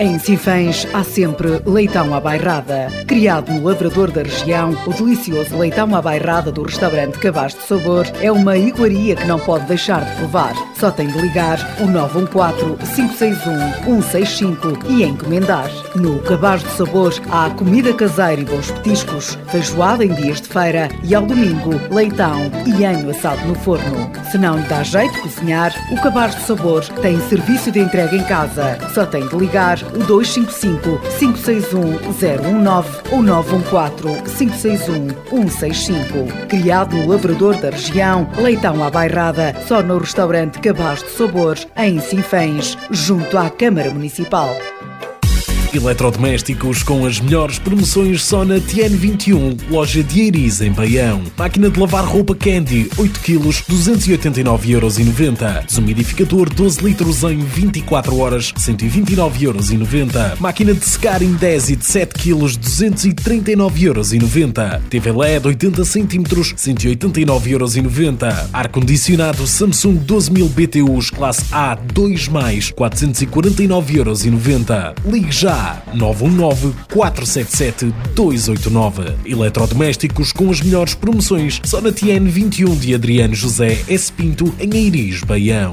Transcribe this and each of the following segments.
Em Sinfãs há sempre leitão à bairrada. Criado no lavrador da região, o delicioso leitão à bairrada do restaurante Cabaz de Sabor é uma iguaria que não pode deixar de provar. Só tem de ligar o 914-561-165 e encomendar. No Cabaz de Sabor há comida caseira e bons petiscos, feijoada em dias de feira e ao domingo leitão e anho assado no forno. Se não lhe dá jeito de cozinhar, o Cabaz de Sabor tem serviço de entrega em casa. Só tem de ligar 255 561 019 ou 914 561 165. Criado no Lavrador da região, leitão à bairrada, só no restaurante Cabaz de Sabor, em Sinfãs, junto à Câmara Municipal. Eletrodomésticos com as melhores promoções só na TN21, loja de Eiriz em Baião. Máquina de lavar roupa Candy, 8 kg, 289,90€. Desumidificador 12 litros em 24 horas, 129,90€. Máquina de secar em 10 e de 7 kg, 239,90€. TV LED 80 cm, 189,90€. Ar-condicionado Samsung 12000 BTUs classe A 2+, 449,90€. Ligue já 919 477 289. Eletrodomésticos com as melhores promoções só na TN 21 de Adriano José S. Pinto em Eiris, Baião.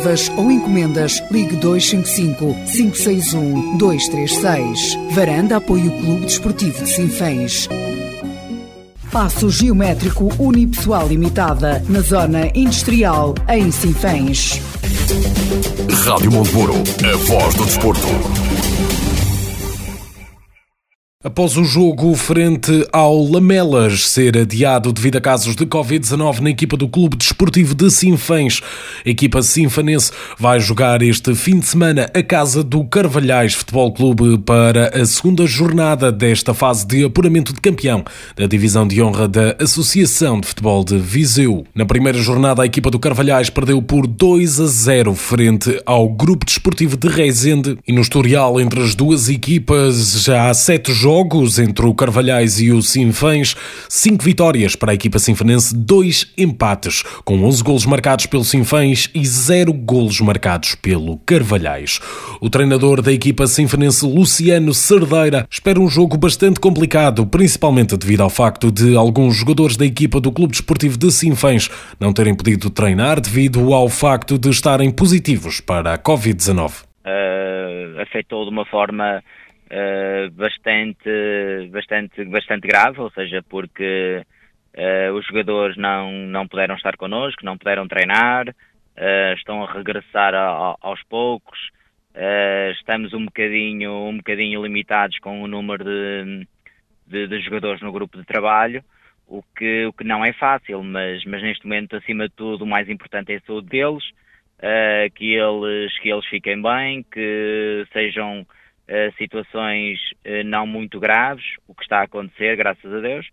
reservas ou encomendas, ligue 255 561 236. Varanda apoia o Clube Desportivo de Sinfãs. Passo Geométrico Unipessoal Limitada, na Zona Industrial, em Sinfãs. Rádio Montemuro, a voz do desporto. Após o jogo frente ao Lamelas ser adiado devido a casos de Covid-19 na equipa do Clube Desportivo de Sinfãs, a equipa sinfanense vai jogar este fim de semana a casa do Carvalhais Futebol Clube para a segunda jornada desta fase de apuramento de campeão da divisão de honra da Associação de Futebol de Viseu. Na primeira jornada, a equipa do Carvalhais perdeu por 2 a 0 frente ao Grupo Desportivo de Reisende e no historial entre as duas equipas já há sete jogos jogos entre o Carvalhais e o Sinfãs, 5 vitórias para a equipa sinfanense, 2 empates, com 11 golos marcados pelo Sinfãs e 0 golos marcados pelo Carvalhais. O treinador da equipa sinfanense, Luciano Cerdeira, espera um jogo bastante complicado, principalmente devido ao facto de alguns jogadores da equipa do Clube Desportivo de Sinfãs não terem podido treinar devido ao facto de estarem positivos para a Covid-19. Uh, afetou de uma forma uh, bastante, bastante, bastante grave, ou seja, porque uh, os jogadores não, não puderam estar connosco, não puderam treinar, uh, estão a regressar a, a, aos poucos, estamos um bocadinho, um bocadinho limitados com o número de, de, de, jogadores no grupo de trabalho, o que, o que não é fácil, mas, mas neste momento, acima de tudo, o mais importante é a saúde deles, que, eles, que eles fiquem bem, que sejam situações uh, não muito graves, o que está a acontecer, graças a Deus,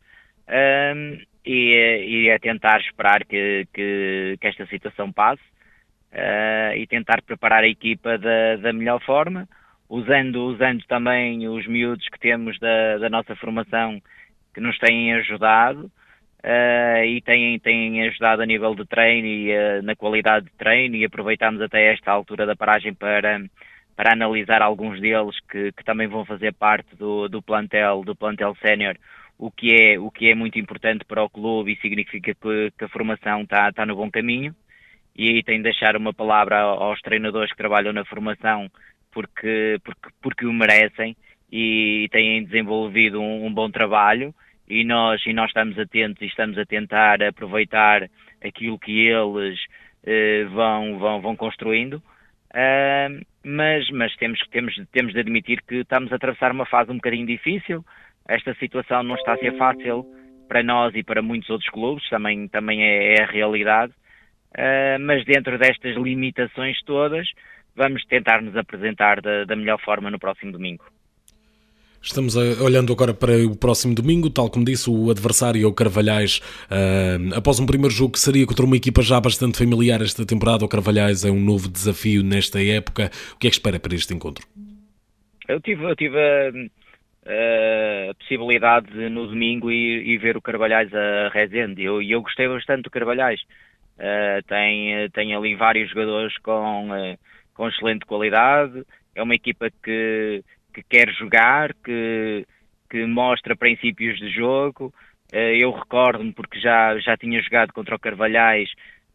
um, e, e, é tentar esperar que, que, que esta situação passe uh, e tentar preparar a equipa da, da melhor forma, usando, usando também os miúdos que temos da, da nossa formação que nos têm ajudado uh, e têm, têm ajudado a nível de treino e uh, na qualidade de treino e aproveitamos até esta altura da paragem para, para analisar alguns deles que, que também vão fazer parte do, do plantel, do plantel sénior, o que é o que é muito importante para o clube e significa que, que a formação está, está no bom caminho. E aí tenho de deixar uma palavra aos treinadores que trabalham na formação porque, porque, porque o merecem e têm desenvolvido um, um bom trabalho e nós, e nós estamos atentos e estamos a tentar aproveitar aquilo que eles uh, vão, vão, vão construindo, mas, mas temos, temos, temos de admitir que estamos a atravessar uma fase um bocadinho difícil, esta situação não está a ser fácil para nós e para muitos outros clubes, também, também é, é a realidade, uh, mas dentro destas limitações todas, vamos tentar nos apresentar da, da melhor forma no próximo domingo. Estamos a, olhando agora para o próximo domingo, tal como disse, o adversário é o Carvalhais. Uh, após um primeiro jogo que seria contra uma equipa já bastante familiar esta temporada, o Carvalhais é um novo desafio nesta época. O que é que espera para este encontro? Eu tive, eu tive a, a possibilidade de, no domingo ir, ver o Carvalhais a Rezende e eu, eu, gostei bastante do Carvalhais. Uh, tem, tem ali vários jogadores com, com excelente qualidade. É uma equipa que que quer jogar, que, que mostra princípios de jogo. Eh, eu recordo-me porque já, já tinha jogado contra o Carvalhais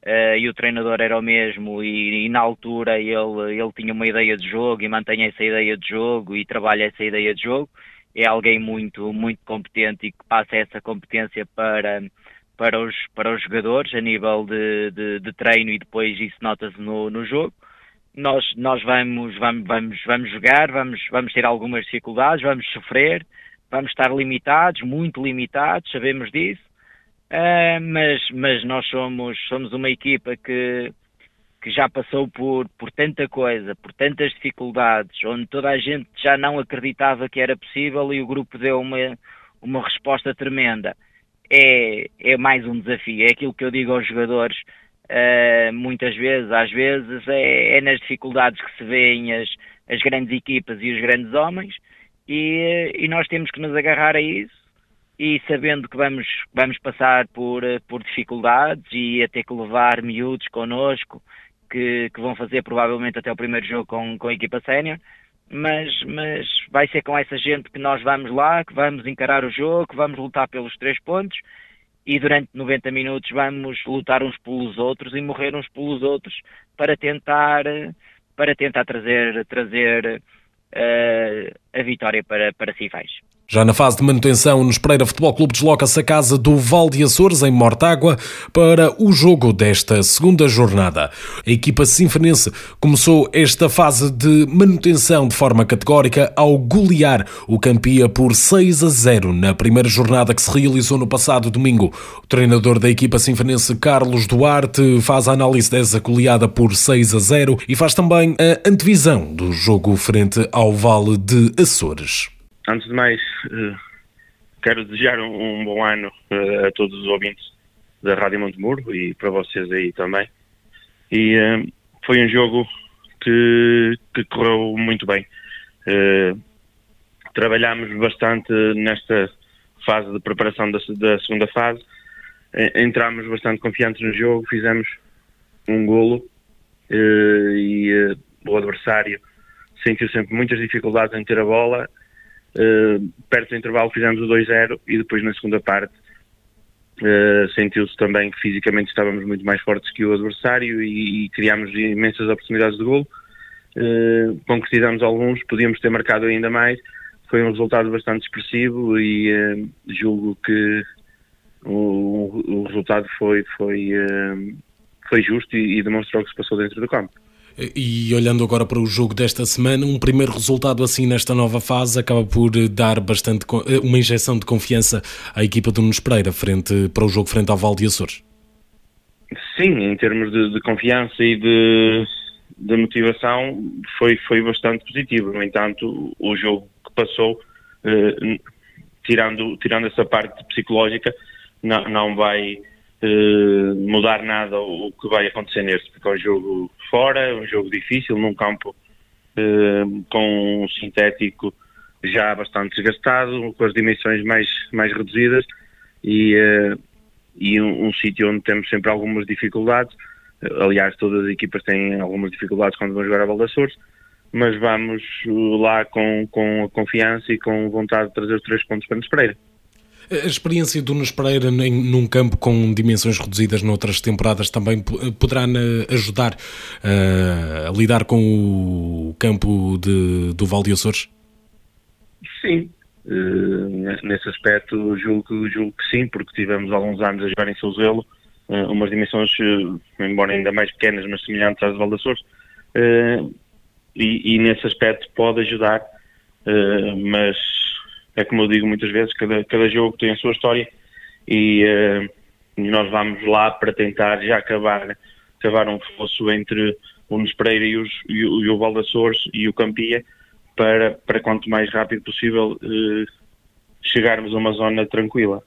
uh, e o treinador era o mesmo e, e, na altura ele, ele tinha uma ideia de jogo e mantém essa ideia de jogo e trabalha essa ideia de jogo. É alguém muito, muito competente e que passa essa competência para, para, os, para os jogadores a nível de, de, de treino e depois isso nota-se no, no jogo nós, nós vamos, vamos, vamos, vamos jogar, vamos, vamos ter algumas dificuldades, vamos sofrer, vamos estar limitados, muito limitados, sabemos disso, uh, mas, mas nós somos, somos uma equipa que, que já passou por, por tanta coisa, por tantas dificuldades, onde toda a gente já não acreditava que era possível e o grupo deu uma, uma resposta tremenda. É, é mais um desafio, é aquilo que eu digo aos jogadores, Uh, muitas vezes, às vezes, é, é, nas dificuldades que se vêem as, as grandes equipas e os grandes homens, e, e, nós temos que nos agarrar a isso, e sabendo que vamos, vamos passar por, por dificuldades e a ter que levar miúdos connosco, que, que vão fazer provavelmente até o primeiro jogo com, com a equipa sénior, mas, mas vai ser com essa gente que nós vamos lá, que vamos encarar o jogo, que vamos lutar pelos três pontos e durante 90 minutos vamos lutar uns pelos outros e morrer uns pelos outros para tentar para tentar trazer trazer uh, a vitória para para Cifais. Já na fase de manutenção, nos Pereira Futebol Clube desloca-se a casa do Val de Açores, em Mortágua, para o jogo desta segunda jornada. A equipa sinfonense começou esta fase de manutenção de forma categórica ao golear o Campia por 6 a 0 na primeira jornada que se realizou no passado domingo. O treinador da equipa sinfonense, Carlos Duarte, faz a análise dessa goleada por 6 a 0 e faz também a antevisão do jogo frente ao Vale de Açores antes de mais, uh, quero desejar um, bom ano uh, a todos os ouvintes da Rádio Montemuro e para vocês aí também. E uh, foi um jogo que, que correu muito bem. trabalhámos bastante nesta fase de preparação da, da segunda fase. entramos bastante confiantes no jogo, fizemos um golo e o adversário sentiu sempre muitas dificuldades em ter a bola perto do intervalo fizemos o 2-0 e depois na segunda parte uh, sentiu-se também que fisicamente estávamos muito mais fortes que o adversário e, e criámos imensas oportunidades de gol. Uh, concretizamos alguns, podíamos ter marcado ainda mais. Foi um resultado bastante expressivo e uh, julgo que o, o, resultado foi, foi, foi justo e, e demonstrou o que se passou dentro do campo. E olhando agora para o jogo desta semana, um primeiro resultado assim nesta nova fase acaba por dar bastante eh, uma injeção de confiança à equipa do Nunes Pereira frente, para o jogo frente ao Val de Açores. Sim, em termos de, de confiança e de, da motivação foi, foi bastante positivo. No entanto, o jogo que passou, eh, tirando, tirando essa parte psicológica, não, não vai eh, mudar nada o que vai acontecer neste, porque é um jogo fora, é um jogo difícil, num campo eh, com um sintético já bastante desgastado, com as dimensões mais, mais reduzidas e, eh, e um, um sítio onde temos sempre algumas dificuldades. Aliás, todas as equipas têm algumas dificuldades quando vão jogar a Baldassores, mas vamos lá com, com a confiança e com vontade de trazer os três pontos para Nos Pereira. A experiência do Nunes Pereira num campo com dimensões reduzidas noutras temporadas também poderá ajudar uh, a lidar com o campo de, do Val de Açores? Sim, uh, nesse aspecto julgo, julgo que sim, porque tivemos alguns anos a jogar em Souzelo, uh, umas dimensões, embora ainda mais pequenas, mas semelhantes às de Val de Açores, e, e, nesse aspecto pode ajudar, mas é como eu digo muitas vezes, cada, cada jogo tem a sua história e uh, nós vamos lá para tentar já acabar, acabar um fosso entre o Nunes Pereira e, os, e, o, e o Valdassores e o Campia para, para quanto mais rápido possível uh, chegarmos a uma zona tranquila.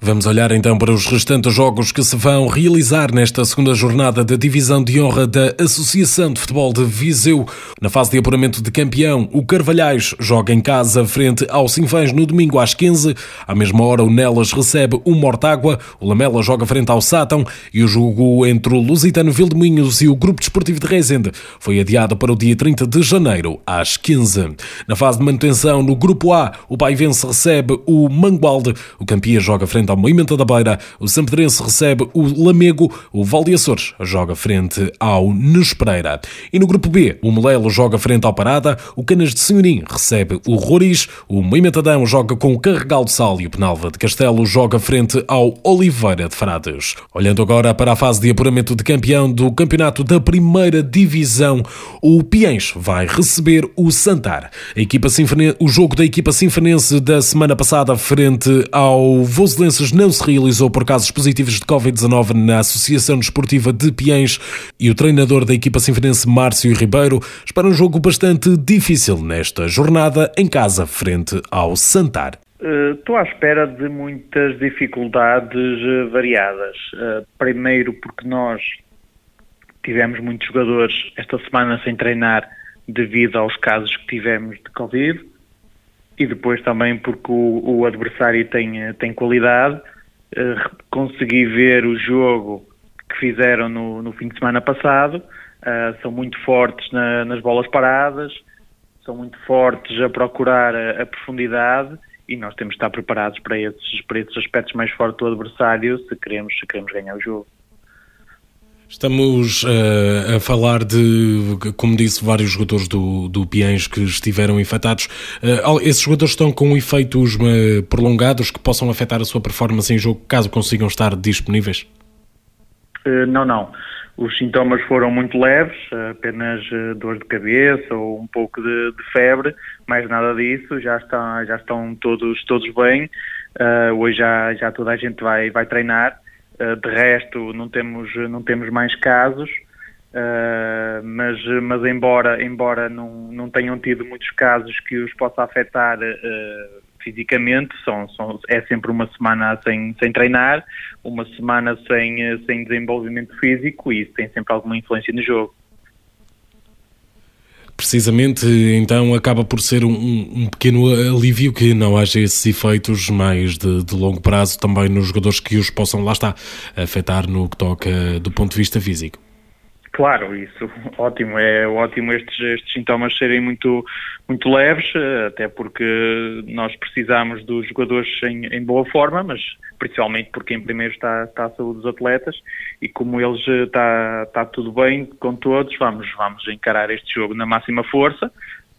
Vamos olhar então para os restantes jogos que se vão realizar nesta segunda jornada da Divisão de Honra da Associação de Futebol de Viseu. Na fase de apuramento de campeão, o Carvalhais joga em casa frente ao Sinfãs no domingo às 15. À mesma hora, o Nelas recebe o Mortágua, o Lamela joga frente ao Sátão e o jogo entre o Lusitano Vildemunhos e o Grupo Desportivo de Rezende foi adiado para o dia 30 de janeiro às 15. Na fase de manutenção, no Grupo A, o Paivense recebe o Mangualde, o Campia joga frente frente ao Moimenta da Beira. O Sampedrense recebe o Lamego. O Valde Açores joga frente ao Nespereira. E no grupo B, o Melelo joga frente ao Parada. O Canas de Senhorim recebe o Roriz. O Moimentadão joga com o Carregal de Sal e o Penalva de Castelo joga frente ao Oliveira de Frades. Olhando agora para a fase de apuramento de campeão do campeonato da primeira divisão, o Piens vai receber o Santar. A equipa Sinfone... O jogo da equipa sinfonense da semana passada frente ao Voselense não se realizou por casos positivos de Covid-19 na Associação Desportiva de Piens e o treinador da equipa sinfonense Márcio Ribeiro espera um jogo bastante difícil nesta jornada em casa frente ao Santar. Eh, estou à espera de muitas dificuldades eh, variadas. Uh, primeiro porque nós tivemos muitos jogadores esta semana sem treinar devido aos casos que tivemos de Covid e depois também porque o, o adversário tem, eh, tem qualidade. Uh, consegui ver o jogo que fizeram no, no fim de semana passado. Uh, são muito fortes na, nas bolas paradas, são muito fortes a procurar a, a, profundidade e nós temos de estar preparados para esses, para esses aspectos mais fortes do adversário se queremos, se queremos ganhar o jogo. Estamos uh, a falar de, como disse, vários jogadores do, do Piens que estiveram infectados. Uh, esses jogadores estão com efeitos uh, prolongados que possam afetar a sua performance em jogo, caso consigam estar disponíveis? não, não. Os sintomas foram muito leves, apenas dor de cabeça ou um pouco de, de, febre, mais nada disso. Já estão, já estão todos, todos bem. hoje já, já toda a gente vai, vai treinar eh, de resto, não temos, não temos mais casos, uh, mas, mas embora, embora não, não tenham tido muitos casos que os possa afetar uh, fisicamente, são, são, é sempre uma semana sem, sem treinar, uma semana sem, sem desenvolvimento físico e isso tem sempre alguma influência no jogo. Precisamente, então acaba por ser um, um, pequeno alívio que não haja esses efeitos mais de, de, longo prazo também nos jogadores que os possam, lá está, afetar no que toca do ponto de vista físico. Claro, isso ótimo, é ótimo estes, estes sintomas serem muito, muito leves, até porque nós precisamos dos jogadores em, em boa forma, mas principalmente porque em primeiro está, está a saúde dos atletas e como eles está, está tudo bem com todos, vamos, vamos encarar este jogo na máxima força,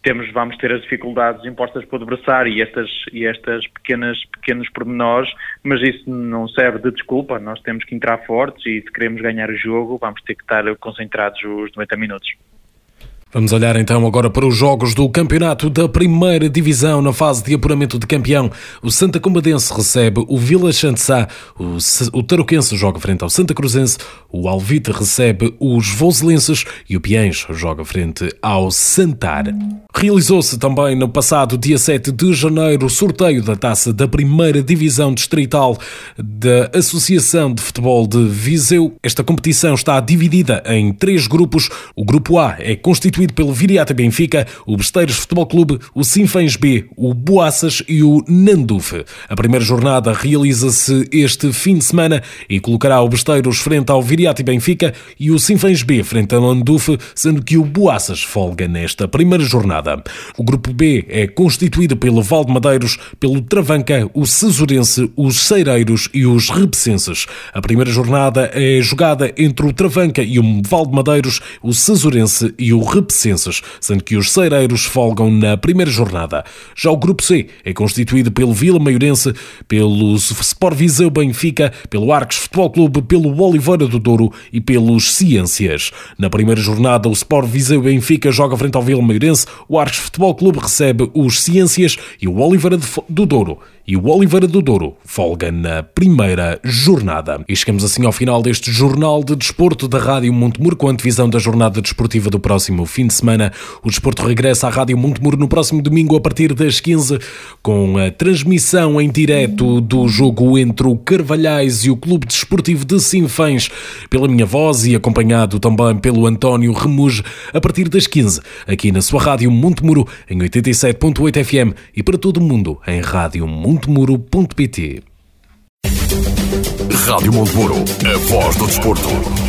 temos, vamos ter as dificuldades impostas pelo adversário e estas, e estas pequenas, pequenos pormenores, mas isso não serve de desculpa. Nós temos que entrar fortes e se queremos ganhar o jogo, vamos ter que estar concentrados os 90 minutos. Vamos olhar então agora para os jogos do campeonato da primeira divisão na fase de apuramento de campeão. O Santa Combadense recebe o Vila Chantzá, o, o Tarouquense joga frente ao Santa Cruzense, o Alvite recebe os Voselenses e o Piens joga frente ao Santar. Realizou-se também no passado dia 7 de janeiro o sorteio da taça da primeira divisão distrital da Associação de Futebol de Viseu. Esta competição está dividida em três grupos. O grupo A é constituído constituído pelo Viriata Benfica, o Besteiros Futebol Clube, o Sinfãs B, o Boaças e o Nanduf. A primeira jornada realiza-se este fim de semana e colocará o Besteiros frente ao Viriata Benfica e o Sinfãs B frente ao Nanduf, sendo que o Boaças folga nesta primeira jornada. O grupo B é constituído pelo Valde Madeiros, pelo Travanca, o Cesurense, os Seireiros e os Rebecenses. A primeira jornada é jogada entre o Travanca e o Valde Madeiros, o Cesurense e o Rebecenses sendo que os Cereiros folgam na primeira jornada. Já o Grupo C é constituído pelo Vila Maiorense, pelo Sport Viseu Benfica, pelo Arcos Futebol Clube, pelo Oliveira do Douro e pelos Ciências. Na primeira jornada, o Sport Viseu Benfica joga frente ao Vila Maiorense, o Arcos Futebol Clube recebe os Ciências e o Oliveira do Douro e o Oliveira do Douro folga na primeira jornada. E chegamos assim ao final deste Jornal de Desporto da Rádio Montemuro com a antevisão da jornada desportiva do próximo fim de semana. O desporto regressa à Rádio Montemuro no próximo domingo a partir das 15 com a transmissão em direto do jogo entre o Carvalhais e o Clube Desportivo de Sinfãs pela minha voz e acompanhado também pelo António Remuge a partir das 15 aqui na sua Rádio Montemuro em 87.8 FM e para todo o mundo em Rádio Montemuro montemuro.pt Rádio Montemuro, a voz do desporto.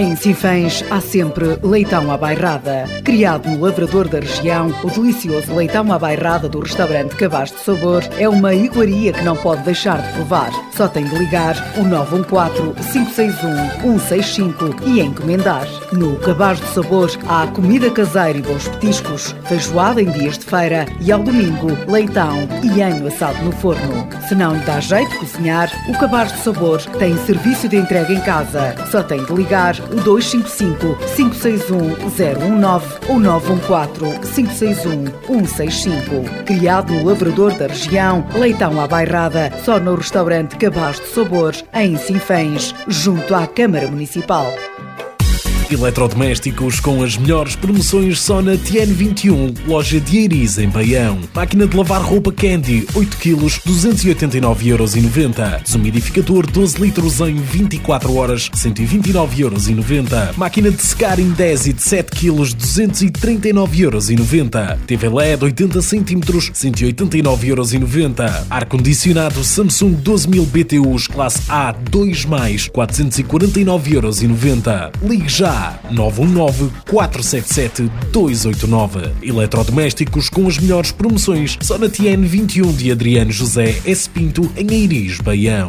Em Sinfãs há sempre leitão à bairrada. Criado no lavrador da região, o delicioso leitão à bairrada do restaurante Cabaz de Sabor é uma iguaria que não pode deixar de provar. Só tem de ligar o 914-561-165 e encomendar. No Cabaz de Sabor há comida caseira e bons petiscos, feijoada em dias de feira e ao domingo leitão e anho assado no forno. Se não lhe dá jeito de cozinhar, o Cabaz de Sabor tem serviço de entrega em casa. Só tem de ligar 255 561 019 ou 914 561 165. Criado no Labrador da região, leitão à bairrada, só no restaurante Cabaz de Sabores, em Sinfãs, junto à Câmara Municipal. Eletrodomésticos com as melhores promoções só na TN21, loja de Eiris em Baião. Máquina de lavar roupa Candy, 8 kg, 289,90€. Desumidificador 12 litros em 24 horas, 129,90€. Máquina de secar em 10 e de 7 kg, 239,90€. TV LED 80 cm, 189,90€. Ar-condicionado Samsung 12000 BTUs classe A 2+, 449,90€. Ligue já 919 477 289. Eletrodomésticos com as melhores promoções só na TN 21 de Adriano José S. Pinto, em Eiris, Baião.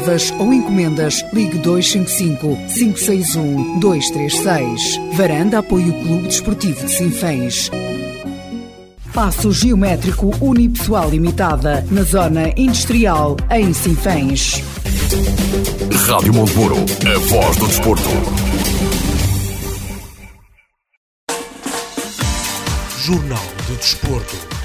reservas ou encomendas, ligue 255 561 236. Varanda apoia o Clube Desportivo de Sinfãs. Passo Geométrico Unipessoal Limitada, na Zona Industrial, em Sinfãs. Rádio Monteburo, a voz do desporto. Jornal do Desporto.